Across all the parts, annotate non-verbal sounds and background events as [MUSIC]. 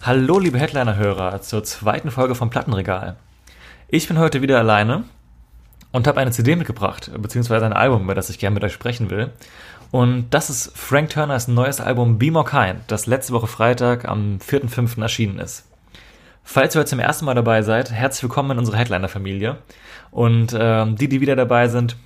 Hallo liebe Headliner-Hörer zur zweiten Folge vom Plattenregal. Ich bin heute wieder alleine und habe eine CD mitgebracht, beziehungsweise ein Album, über das ich gerne mit euch sprechen will. Und das ist Frank Turners neues Album Be More Kind, das letzte Woche Freitag am 4.5. erschienen ist. Falls ihr heute zum ersten Mal dabei seid, herzlich willkommen in unserer Headliner-Familie. Und ähm, die, die wieder dabei sind,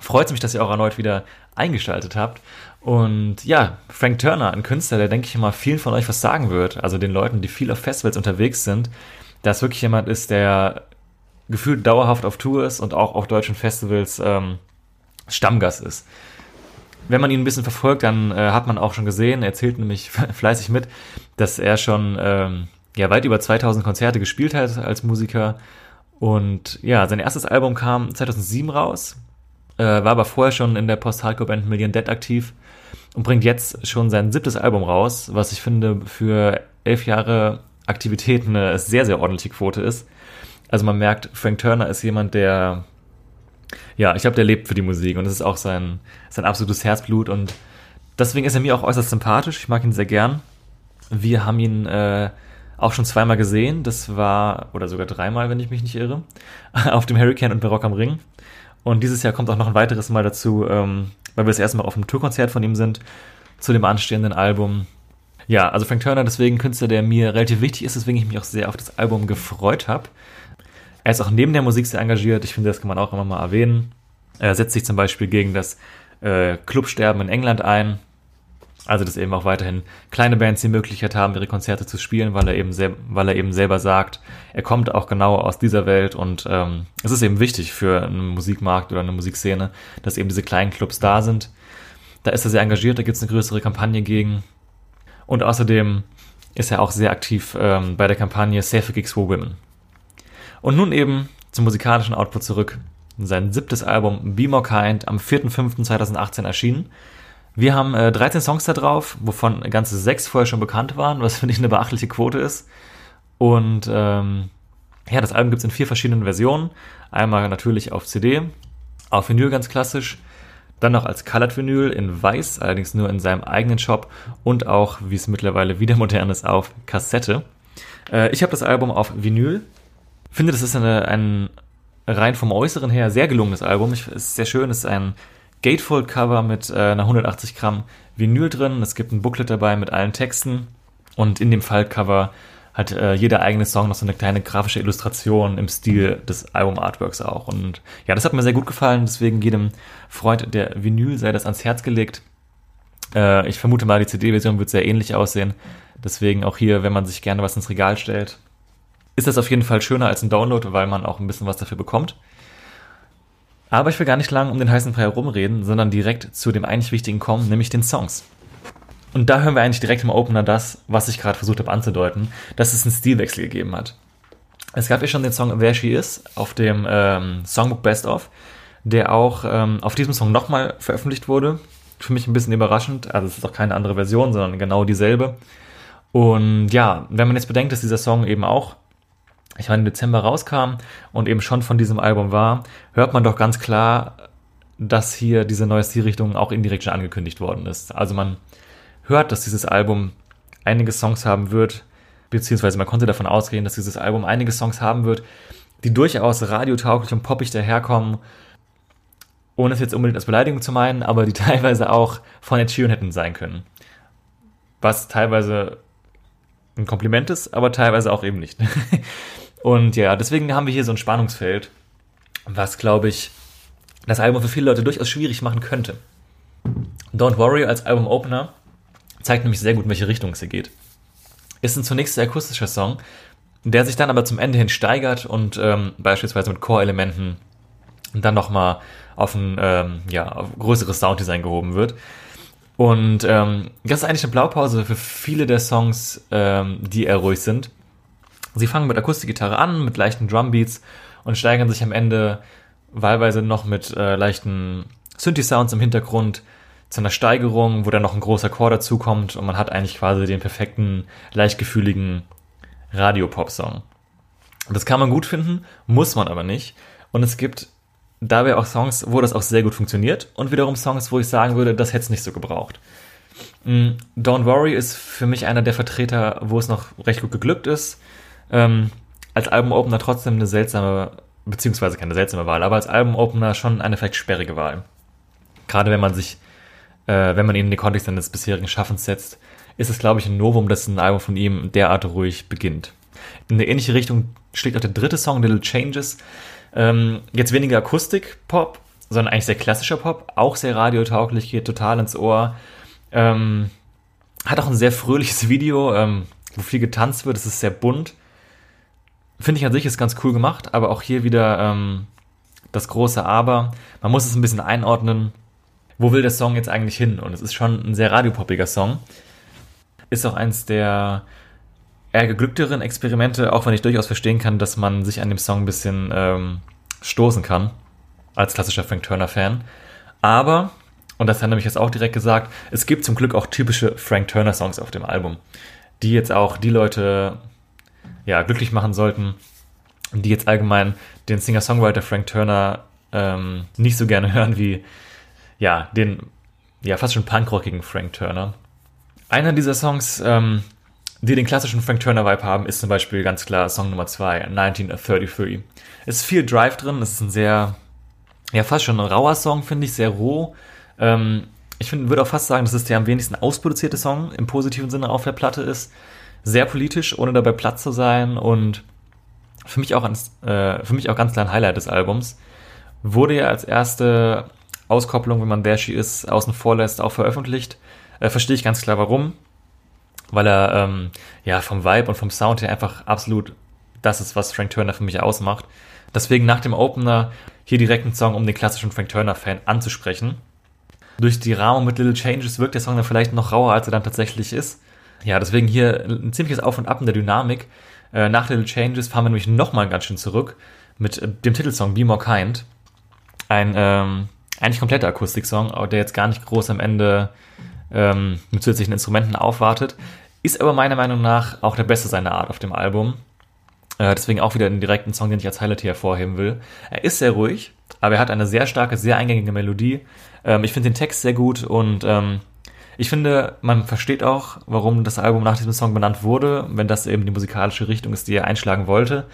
freut es mich, dass ihr auch erneut wieder eingeschaltet habt. Und ja, Frank Turner, ein Künstler, der denke ich mal vielen von euch was sagen wird, also den Leuten, die viel auf Festivals unterwegs sind, dass wirklich jemand ist, der gefühlt dauerhaft auf Tour ist und auch auf deutschen Festivals ähm, Stammgast ist. Wenn man ihn ein bisschen verfolgt, dann äh, hat man auch schon gesehen, er erzählt nämlich [LAUGHS] fleißig mit, dass er schon ähm, ja, weit über 2000 Konzerte gespielt hat als Musiker. Und ja, sein erstes Album kam 2007 raus, äh, war aber vorher schon in der Post-Hardcore-Band Million Dead aktiv und bringt jetzt schon sein siebtes Album raus, was ich finde für elf Jahre Aktivität eine sehr, sehr ordentliche Quote ist. Also man merkt, Frank Turner ist jemand, der, ja, ich glaube, der lebt für die Musik und es ist auch sein, sein absolutes Herzblut und deswegen ist er mir auch äußerst sympathisch. Ich mag ihn sehr gern. Wir haben ihn äh, auch schon zweimal gesehen. Das war, oder sogar dreimal, wenn ich mich nicht irre, [LAUGHS] auf dem Hurricane und bei Rock am Ring. Und dieses Jahr kommt auch noch ein weiteres Mal dazu, ähm, weil wir das erste Mal auf einem Tourkonzert von ihm sind, zu dem anstehenden Album. Ja, also Frank Turner, deswegen Künstler, der mir relativ wichtig ist, deswegen ich mich auch sehr auf das Album gefreut habe. Er ist auch neben der Musik sehr engagiert. Ich finde, das kann man auch immer mal erwähnen. Er setzt sich zum Beispiel gegen das äh, Clubsterben in England ein. Also, dass eben auch weiterhin kleine Bands die Möglichkeit haben, ihre Konzerte zu spielen, weil er eben, weil er eben selber sagt, er kommt auch genau aus dieser Welt und ähm, es ist eben wichtig für einen Musikmarkt oder eine Musikszene, dass eben diese kleinen Clubs da sind. Da ist er sehr engagiert, da gibt es eine größere Kampagne gegen. Und außerdem ist er auch sehr aktiv ähm, bei der Kampagne Safe Gigs for Women. Und nun eben zum musikalischen Output zurück. Sein siebtes Album Be More Kind am 4.5.2018 erschienen. Wir haben äh, 13 Songs da drauf, wovon ganze sechs vorher schon bekannt waren, was finde ich eine beachtliche Quote ist. Und ähm, ja, das Album gibt es in vier verschiedenen Versionen. Einmal natürlich auf CD, auf Vinyl ganz klassisch, dann noch als Colored Vinyl in weiß, allerdings nur in seinem eigenen Shop und auch, wie es mittlerweile wieder modern ist, auf Kassette. Äh, ich habe das Album auf Vinyl finde, das ist eine, ein rein vom Äußeren her sehr gelungenes Album. Es ist sehr schön, es ist ein Gatefold-Cover mit äh, einer 180 Gramm Vinyl drin. Es gibt ein Booklet dabei mit allen Texten. Und in dem Faltcover hat äh, jeder eigene Song noch so eine kleine grafische Illustration im Stil des Album-Artworks auch. Und ja, das hat mir sehr gut gefallen. Deswegen jedem Freund der Vinyl sei das ans Herz gelegt. Äh, ich vermute mal, die CD-Version wird sehr ähnlich aussehen. Deswegen auch hier, wenn man sich gerne was ins Regal stellt, ist das auf jeden Fall schöner als ein Download, weil man auch ein bisschen was dafür bekommt. Aber ich will gar nicht lange um den heißen Brei herumreden, sondern direkt zu dem eigentlich Wichtigen kommen, nämlich den Songs. Und da hören wir eigentlich direkt im Opener das, was ich gerade versucht habe anzudeuten, dass es einen Stilwechsel gegeben hat. Es gab ja schon den Song There She Is auf dem ähm, Songbook Best Of, der auch ähm, auf diesem Song nochmal veröffentlicht wurde. Für mich ein bisschen überraschend. Also es ist auch keine andere Version, sondern genau dieselbe. Und ja, wenn man jetzt bedenkt, dass dieser Song eben auch ich meine, im Dezember rauskam und eben schon von diesem Album war, hört man doch ganz klar, dass hier diese neue Stilrichtung auch indirekt schon angekündigt worden ist. Also man hört, dass dieses Album einige Songs haben wird, beziehungsweise man konnte davon ausgehen, dass dieses Album einige Songs haben wird, die durchaus radiotauglich und poppig daherkommen, ohne es jetzt unbedingt als Beleidigung zu meinen, aber die [LAUGHS] teilweise auch von Ed Sheeran hätten sein können. Was teilweise ein Kompliment ist, aber teilweise auch eben nicht. [LAUGHS] Und ja, deswegen haben wir hier so ein Spannungsfeld, was, glaube ich, das Album für viele Leute durchaus schwierig machen könnte. Don't Worry als Album-Opener zeigt nämlich sehr gut, in welche Richtung es hier geht. Ist ein zunächst sehr akustischer Song, der sich dann aber zum Ende hin steigert und ähm, beispielsweise mit Core-Elementen dann nochmal auf ein ähm, ja, auf größeres Sounddesign gehoben wird. Und ähm, das ist eigentlich eine Blaupause für viele der Songs, ähm, die eher ruhig sind. Sie fangen mit Akustikgitarre an, mit leichten Drumbeats und steigern sich am Ende wahlweise noch mit äh, leichten Synthi-Sounds im Hintergrund zu einer Steigerung, wo dann noch ein großer Chor dazukommt und man hat eigentlich quasi den perfekten, leichtgefühligen Radio-Pop-Song. Das kann man gut finden, muss man aber nicht. Und es gibt dabei auch Songs, wo das auch sehr gut funktioniert und wiederum Songs, wo ich sagen würde, das hätte es nicht so gebraucht. Mm, Don't Worry ist für mich einer der Vertreter, wo es noch recht gut geglückt ist. Ähm, als Album-Opener trotzdem eine seltsame, beziehungsweise keine seltsame Wahl, aber als Album-Opener schon eine vielleicht sperrige Wahl. Gerade wenn man sich, äh, wenn man ihn in den Kontext seines bisherigen Schaffens setzt, ist es, glaube ich, ein Novum, dass ein Album von ihm derart ruhig beginnt. In eine ähnliche Richtung schlägt auch der dritte Song, Little Changes. Ähm, jetzt weniger Akustik-Pop, sondern eigentlich sehr klassischer Pop, auch sehr radiotauglich, geht total ins Ohr. Ähm, hat auch ein sehr fröhliches Video, ähm, wo viel getanzt wird, es ist sehr bunt. Finde ich an sich ist ganz cool gemacht, aber auch hier wieder ähm, das große Aber. Man muss es ein bisschen einordnen. Wo will der Song jetzt eigentlich hin? Und es ist schon ein sehr radiopoppiger Song. Ist auch eins der eher geglückteren Experimente, auch wenn ich durchaus verstehen kann, dass man sich an dem Song ein bisschen ähm, stoßen kann, als klassischer Frank Turner-Fan. Aber, und das hat nämlich jetzt auch direkt gesagt, es gibt zum Glück auch typische Frank Turner-Songs auf dem Album, die jetzt auch die Leute ja, glücklich machen sollten, die jetzt allgemein den Singer-Songwriter Frank Turner ähm, nicht so gerne [LAUGHS] hören wie ja, den ja fast schon punkrockigen Frank Turner. Einer dieser Songs ähm, die den klassischen Frank Turner Vibe haben, ist zum Beispiel ganz klar Song Nummer 2, 1933. Es ist viel Drive drin, es ist ein sehr, ja, fast schon ein rauer Song, finde ich, sehr roh. Ähm, ich würde auch fast sagen, dass es der am wenigsten ausproduzierte Song im positiven Sinne auf der Platte ist. Sehr politisch, ohne dabei platt zu sein und für mich auch, ans, äh, für mich auch ganz klar ein Highlight des Albums. Wurde ja als erste Auskopplung, wenn man There She Is außen vor lässt, auch veröffentlicht. Äh, verstehe ich ganz klar warum weil er ähm, ja vom Vibe und vom Sound her einfach absolut das ist, was Frank Turner für mich ausmacht. Deswegen nach dem Opener hier direkt einen Song, um den klassischen Frank Turner-Fan anzusprechen. Durch die Rahmung mit Little Changes wirkt der Song dann vielleicht noch rauer, als er dann tatsächlich ist. Ja, deswegen hier ein ziemliches Auf und Ab in der Dynamik. Äh, nach Little Changes fahren wir nämlich nochmal ganz schön zurück mit äh, dem Titelsong Be More Kind. Ein ähm, eigentlich kompletter Akustiksong, der jetzt gar nicht groß am Ende ähm, mit zusätzlichen Instrumenten aufwartet. Ist aber meiner Meinung nach auch der beste seiner Art auf dem Album. Äh, deswegen auch wieder einen direkten Song, den ich als Highlight hier hervorheben will. Er ist sehr ruhig, aber er hat eine sehr starke, sehr eingängige Melodie. Ähm, ich finde den Text sehr gut und ähm, ich finde, man versteht auch, warum das Album nach diesem Song benannt wurde, wenn das eben die musikalische Richtung ist, die er einschlagen wollte,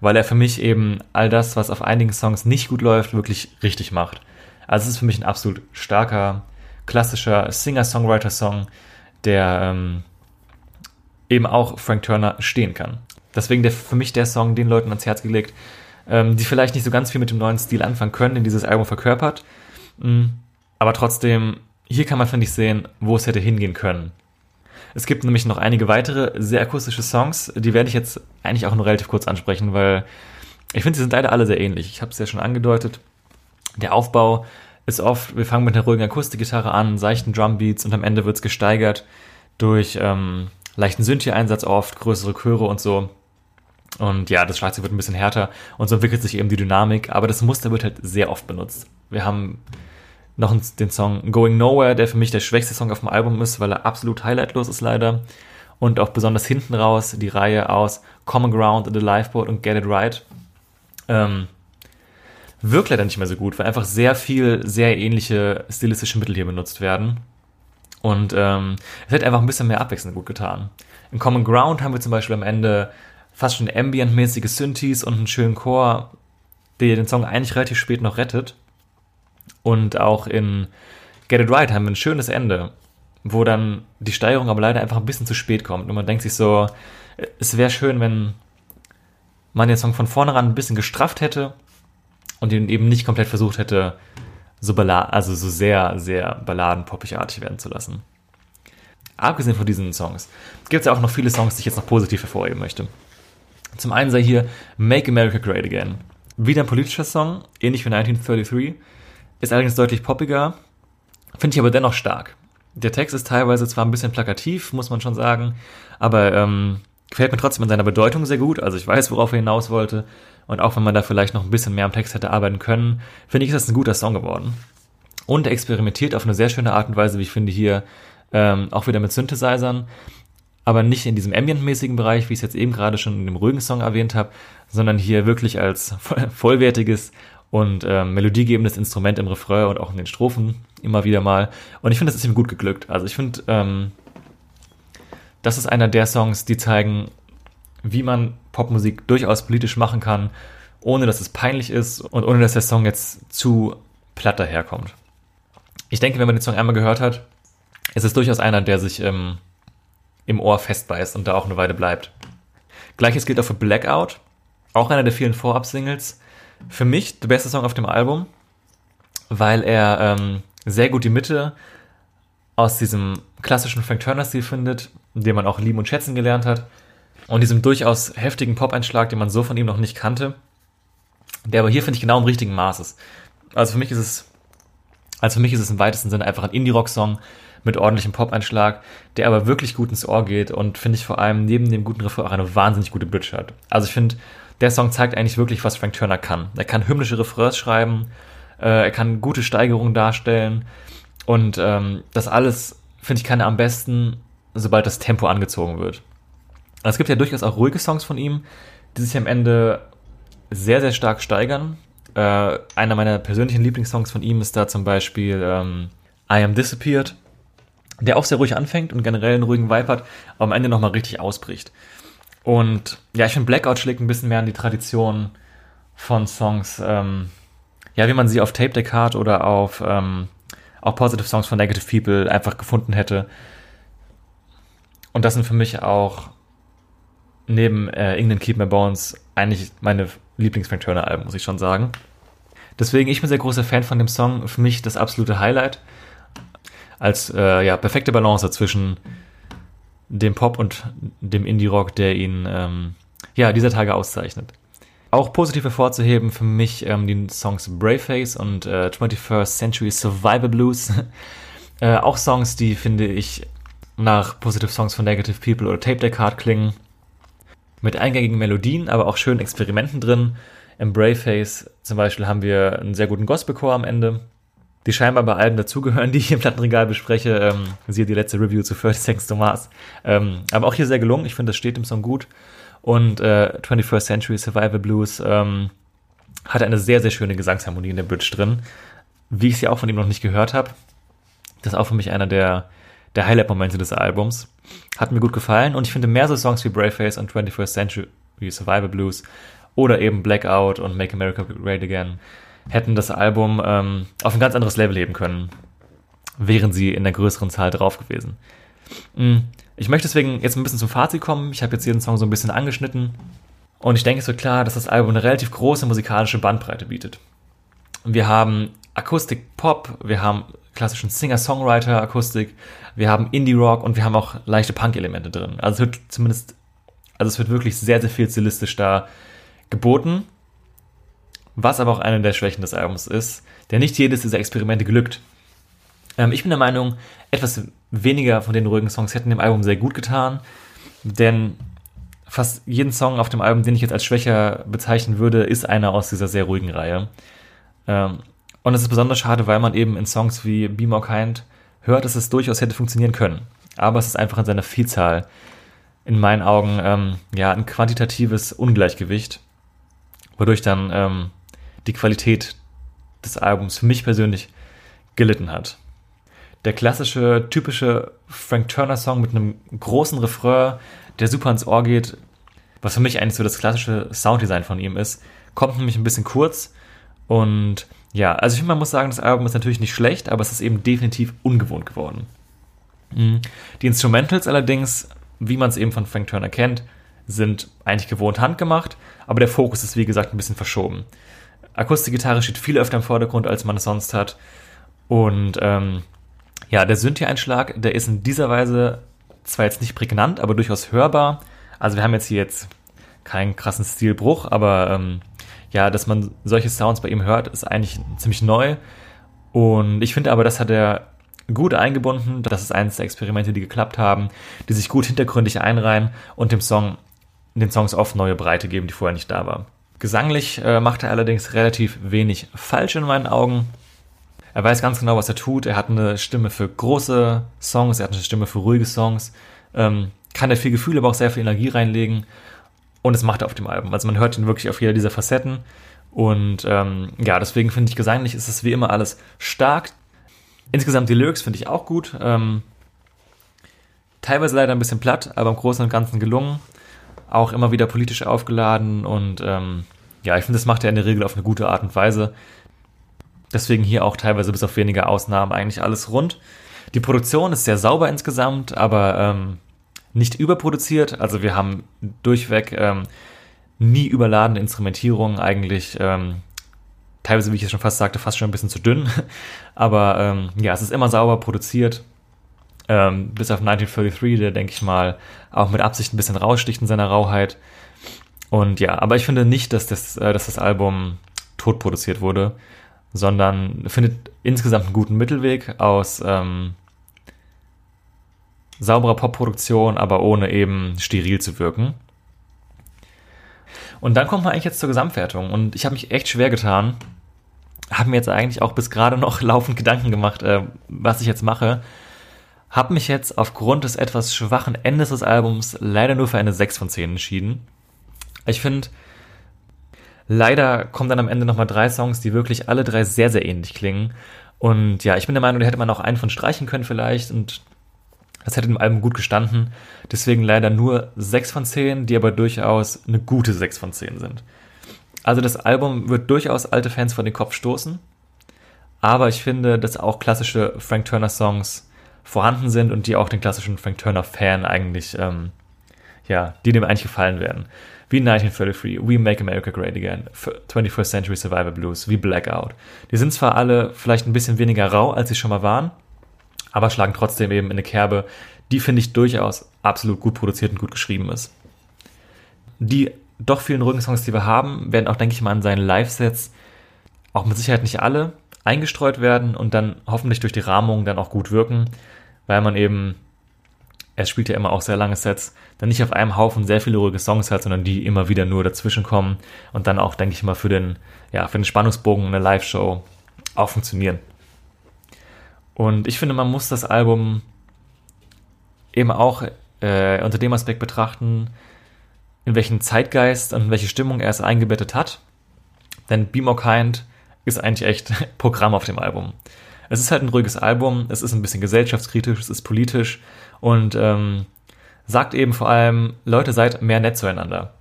weil er für mich eben all das, was auf einigen Songs nicht gut läuft, wirklich richtig macht. Also es ist für mich ein absolut starker, klassischer Singer-Songwriter-Song, der ähm, eben auch Frank Turner stehen kann. Deswegen der, für mich der Song den Leuten ans Herz gelegt, ähm, die vielleicht nicht so ganz viel mit dem neuen Stil anfangen können, den dieses Album verkörpert. Mhm. Aber trotzdem, hier kann man, finde ich, sehen, wo es hätte hingehen können. Es gibt nämlich noch einige weitere sehr akustische Songs, die werde ich jetzt eigentlich auch nur relativ kurz ansprechen, weil ich finde, sie sind leider alle sehr ähnlich. Ich habe es ja schon angedeutet. Der Aufbau ist oft, wir fangen mit einer ruhigen Akustikgitarre an, seichten Drumbeats und am Ende wird es gesteigert durch ähm, leichten Synthi-Einsatz oft, größere Chöre und so. Und ja, das Schlagzeug wird ein bisschen härter und so entwickelt sich eben die Dynamik, aber das Muster wird halt sehr oft benutzt. Wir haben noch den Song Going Nowhere, der für mich der schwächste Song auf dem Album ist, weil er absolut highlightlos ist leider. Und auch besonders hinten raus die Reihe aus Common Ground, The Lifeboat und Get It Right. Ähm, wirkt leider nicht mehr so gut, weil einfach sehr viel, sehr ähnliche stilistische Mittel hier benutzt werden. Und ähm, es hätte einfach ein bisschen mehr Abwechslung gut getan. In Common Ground haben wir zum Beispiel am Ende fast schon ambient-mäßige Synthes und einen schönen Chor, der den Song eigentlich relativ spät noch rettet. Und auch in Get It Right haben wir ein schönes Ende, wo dann die Steigerung aber leider einfach ein bisschen zu spät kommt. Und man denkt sich so, es wäre schön, wenn man den Song von vornherein ein bisschen gestrafft hätte und ihn eben nicht komplett versucht hätte, so, also so sehr, sehr balladenpoppig-artig werden zu lassen. Abgesehen von diesen Songs gibt es ja auch noch viele Songs, die ich jetzt noch positiv hervorheben möchte. Zum einen sei hier Make America Great Again. Wieder ein politischer Song, ähnlich wie 1933, ist allerdings deutlich poppiger, finde ich aber dennoch stark. Der Text ist teilweise zwar ein bisschen plakativ, muss man schon sagen, aber ähm, gefällt mir trotzdem in seiner Bedeutung sehr gut. Also ich weiß, worauf er hinaus wollte. Und auch wenn man da vielleicht noch ein bisschen mehr am Text hätte arbeiten können, finde ich, ist das ein guter Song geworden. Und er experimentiert auf eine sehr schöne Art und Weise, wie ich finde, hier ähm, auch wieder mit Synthesizern. Aber nicht in diesem ambient-mäßigen Bereich, wie ich es jetzt eben gerade schon in dem ruhigen Song erwähnt habe, sondern hier wirklich als vollwertiges und äh, melodiegebendes Instrument im Refrain und auch in den Strophen immer wieder mal. Und ich finde, das ist ihm gut geglückt. Also ich finde, ähm, das ist einer der Songs, die zeigen, wie man Popmusik durchaus politisch machen kann, ohne dass es peinlich ist und ohne dass der Song jetzt zu platt daherkommt. Ich denke, wenn man den Song einmal gehört hat, ist es durchaus einer, der sich ähm, im Ohr festbeißt und da auch eine Weile bleibt. Gleiches gilt auch für Blackout, auch einer der vielen Vorab-Singles. Für mich der beste Song auf dem Album, weil er ähm, sehr gut die Mitte aus diesem klassischen Frank Turner-Stil findet, den man auch lieben und schätzen gelernt hat, und diesem durchaus heftigen Pop-Einschlag, den man so von ihm noch nicht kannte, der aber hier, finde ich, genau im richtigen Maß ist. Also für mich ist es, also für mich ist es im weitesten Sinne einfach ein Indie-Rock-Song mit ordentlichem Pop-Einschlag, der aber wirklich gut ins Ohr geht und finde ich vor allem neben dem guten Refrain auch eine wahnsinnig gute Bridge hat. Also ich finde, der Song zeigt eigentlich wirklich, was Frank Turner kann. Er kann hymnische Refrains schreiben, äh, er kann gute Steigerungen darstellen und ähm, das alles, finde ich, kann er am besten, sobald das Tempo angezogen wird. Es gibt ja durchaus auch ruhige Songs von ihm, die sich am Ende sehr, sehr stark steigern. Äh, einer meiner persönlichen Lieblingssongs von ihm ist da zum Beispiel ähm, I Am Disappeared, der auch sehr ruhig anfängt und generell einen ruhigen Vibe hat, aber am Ende nochmal richtig ausbricht. Und ja, ich finde Blackout schlägt ein bisschen mehr an die Tradition von Songs, ähm, ja, wie man sie auf Tape Deck hat oder auf ähm, auch Positive Songs von Negative People einfach gefunden hätte. Und das sind für mich auch neben äh, England Keep My Bones eigentlich meine Lieblings-Frank Turner-Alben, muss ich schon sagen. Deswegen, ich bin sehr großer Fan von dem Song. Für mich das absolute Highlight. Als äh, ja, perfekte Balance zwischen dem Pop und dem Indie-Rock, der ihn ähm, ja, dieser Tage auszeichnet. Auch positiv hervorzuheben für mich ähm, die Songs Braveface und äh, 21st Century Survivor Blues. [LAUGHS] äh, auch Songs, die finde ich nach Positive Songs von Negative People oder Tape Deck Hard klingen mit eingängigen Melodien, aber auch schönen Experimenten drin. Im Braveface zum Beispiel haben wir einen sehr guten Gospelchor am Ende, die scheinbar bei Alben dazugehören, die ich im Plattenregal bespreche. Ähm, siehe die letzte Review zu 30 Seconds to Mars. Ähm, aber auch hier sehr gelungen. Ich finde, das steht im Song gut. Und äh, 21st Century Survival Blues ähm, hat eine sehr, sehr schöne Gesangsharmonie in der Bridge drin. Wie ich sie auch von ihm noch nicht gehört habe. Das ist auch für mich einer der, der Highlight-Momente des Albums. Hat mir gut gefallen und ich finde mehr so Songs wie Braveface und 21st Century Survival Blues oder eben Blackout und Make America Great Again hätten das Album ähm, auf ein ganz anderes Level heben können, wären sie in der größeren Zahl drauf gewesen. Hm, ich möchte deswegen jetzt ein bisschen zum Fazit kommen. Ich habe jetzt jeden Song so ein bisschen angeschnitten und ich denke, es wird klar, dass das Album eine relativ große musikalische Bandbreite bietet. Wir haben Akustik-Pop, wir haben klassischen Singer-Songwriter-Akustik, wir haben Indie-Rock und wir haben auch leichte Punk-Elemente drin. Also es wird zumindest, also es wird wirklich sehr, sehr viel stilistisch da geboten, was aber auch eine der Schwächen des Albums ist, denn nicht jedes dieser Experimente glückt. Ähm, ich bin der Meinung, etwas weniger von den ruhigen Songs hätten dem Album sehr gut getan, denn fast jeden Song auf dem Album, den ich jetzt als schwächer bezeichnen würde, ist einer aus dieser sehr ruhigen Reihe. Ähm, und es ist besonders schade, weil man eben in Songs wie Be More Kind hört, dass es durchaus hätte funktionieren können. Aber es ist einfach in seiner Vielzahl in meinen Augen ähm, ja ein quantitatives Ungleichgewicht, wodurch dann ähm, die Qualität des Albums für mich persönlich gelitten hat. Der klassische, typische Frank Turner Song mit einem großen Refrain, der super ins Ohr geht, was für mich eigentlich so das klassische Sounddesign von ihm ist, kommt nämlich ein bisschen kurz und ja, also ich finde, man muss sagen, das Album ist natürlich nicht schlecht, aber es ist eben definitiv ungewohnt geworden. Mhm. Die Instrumentals allerdings, wie man es eben von Frank Turner kennt, sind eigentlich gewohnt handgemacht, aber der Fokus ist wie gesagt ein bisschen verschoben. Akustikgitarre steht viel öfter im Vordergrund, als man es sonst hat. Und ähm, ja, der Synthi-Einschlag, der ist in dieser Weise zwar jetzt nicht prägnant, aber durchaus hörbar. Also wir haben jetzt hier jetzt keinen krassen Stilbruch, aber ähm, ja, dass man solche Sounds bei ihm hört, ist eigentlich ziemlich neu. Und ich finde aber, das hat er gut eingebunden. Das ist eines der Experimente, die geklappt haben, die sich gut hintergründig einreihen und dem Song, den Songs oft neue Breite geben, die vorher nicht da war. Gesanglich äh, macht er allerdings relativ wenig falsch in meinen Augen. Er weiß ganz genau, was er tut. Er hat eine Stimme für große Songs, er hat eine Stimme für ruhige Songs. Ähm, kann er viel Gefühl, aber auch sehr viel Energie reinlegen. Und es macht er auf dem Album. Also man hört ihn wirklich auf jeder dieser Facetten. Und ähm, ja, deswegen finde ich gesanglich ist es wie immer alles stark. Insgesamt die Lyrics finde ich auch gut. Ähm, teilweise leider ein bisschen platt, aber im Großen und Ganzen gelungen. Auch immer wieder politisch aufgeladen und ähm, ja, ich finde, das macht er in der Regel auf eine gute Art und Weise. Deswegen hier auch teilweise bis auf wenige Ausnahmen eigentlich alles rund. Die Produktion ist sehr sauber insgesamt, aber ähm, nicht überproduziert. Also wir haben durchweg ähm, nie überladene Instrumentierung, eigentlich ähm, teilweise, wie ich es schon fast sagte, fast schon ein bisschen zu dünn. [LAUGHS] Aber ähm, ja, es ist immer sauber produziert. Ähm, bis auf 1933, der denke ich mal auch mit Absicht ein bisschen raussticht in seiner Rauheit. Und ja, aber ich finde nicht, dass das, äh, dass das Album tot produziert wurde, sondern findet insgesamt einen guten Mittelweg aus ähm, sauberer Popproduktion, aber ohne eben steril zu wirken. Und dann kommt man eigentlich jetzt zur Gesamtwertung. Und ich habe mich echt schwer getan. Habe mir jetzt eigentlich auch bis gerade noch [LAUGHS] laufend Gedanken gemacht, äh, was ich jetzt mache. Habe mich jetzt aufgrund des etwas schwachen Endes des Albums leider nur für eine 6 von 10 entschieden. Ich finde, leider kommen dann am Ende nochmal drei Songs, die wirklich alle drei sehr, sehr ähnlich klingen. Und ja, ich bin der Meinung, da hätte man auch einen von streichen können vielleicht. Und das hätte dem Album gut gestanden. Deswegen leider nur 6 von 10, die aber durchaus eine gute 6 von 10 sind. Also das Album wird durchaus alte Fans vor den Kopf stoßen. Aber ich finde, dass auch klassische Frank Turner Songs vorhanden sind und die auch den klassischen Frank Turner Fan eigentlich, ähm, ja, die dem eigentlich gefallen werden. Wie 1933, We Make America Great Again, 21st Century Survivor Blues, wie Blackout. Die sind zwar alle vielleicht ein bisschen weniger rau, als sie schon mal waren, aber schlagen trotzdem eben in eine Kerbe, die finde ich durchaus absolut gut produziert und gut geschrieben ist. Die doch vielen ruhigen Songs, die wir haben, werden auch, denke ich mal, in seinen Live-Sets auch mit Sicherheit nicht alle eingestreut werden und dann hoffentlich durch die Rahmung dann auch gut wirken, weil man eben, er spielt ja immer auch sehr lange Sets, dann nicht auf einem Haufen sehr viele ruhige Songs hat, sondern die immer wieder nur dazwischen kommen und dann auch, denke ich mal, für den, ja, für den Spannungsbogen in der Live-Show auch funktionieren. Und ich finde, man muss das Album eben auch äh, unter dem Aspekt betrachten, in welchen Zeitgeist und in welche Stimmung er es eingebettet hat. Denn Be More Kind ist eigentlich echt [LAUGHS] Programm auf dem Album. Es ist halt ein ruhiges Album, es ist ein bisschen gesellschaftskritisch, es ist politisch und ähm, sagt eben vor allem, Leute, seid mehr nett zueinander.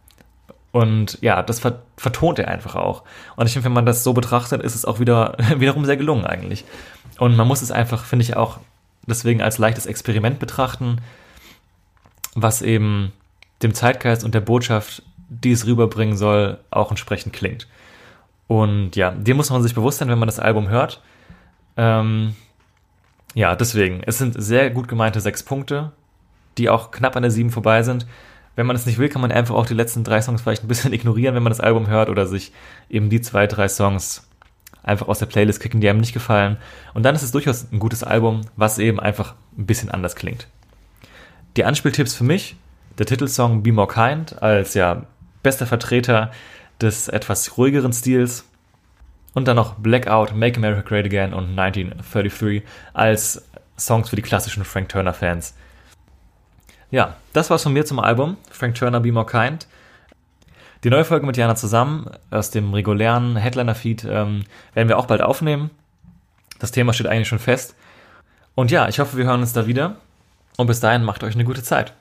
Und ja, das vertont er einfach auch. Und ich finde, wenn man das so betrachtet, ist es auch wieder [LAUGHS] wiederum sehr gelungen eigentlich. Und man muss es einfach, finde ich, auch deswegen als leichtes Experiment betrachten, was eben dem Zeitgeist und der Botschaft, die es rüberbringen soll, auch entsprechend klingt. Und ja, dem muss man sich bewusst sein, wenn man das Album hört. Ähm, ja, deswegen, es sind sehr gut gemeinte sechs Punkte, die auch knapp an der sieben vorbei sind. Wenn man es nicht will, kann man einfach auch die letzten drei Songs vielleicht ein bisschen [LAUGHS] ignorieren, wenn man das Album hört oder sich eben die zwei, drei Songs einfach aus der Playlist kicken, die einem nicht gefallen. Und dann ist es durchaus ein gutes Album, was eben einfach ein bisschen anders klingt. Die Anspieltipps für mich, der Titelsong Be More Kind als ja bester Vertreter des etwas ruhigeren Stils und dann noch Blackout, Make America Great Again und 1933 als Songs für die klassischen Frank Turner Fans. Ja, das war's von mir zum Album Frank Turner Be More Kind. Die neue Folge mit Jana zusammen aus dem regulären Headliner-Feed ähm, werden wir auch bald aufnehmen. Das Thema steht eigentlich schon fest. Und ja, ich hoffe, wir hören uns da wieder. Und bis dahin macht euch eine gute Zeit.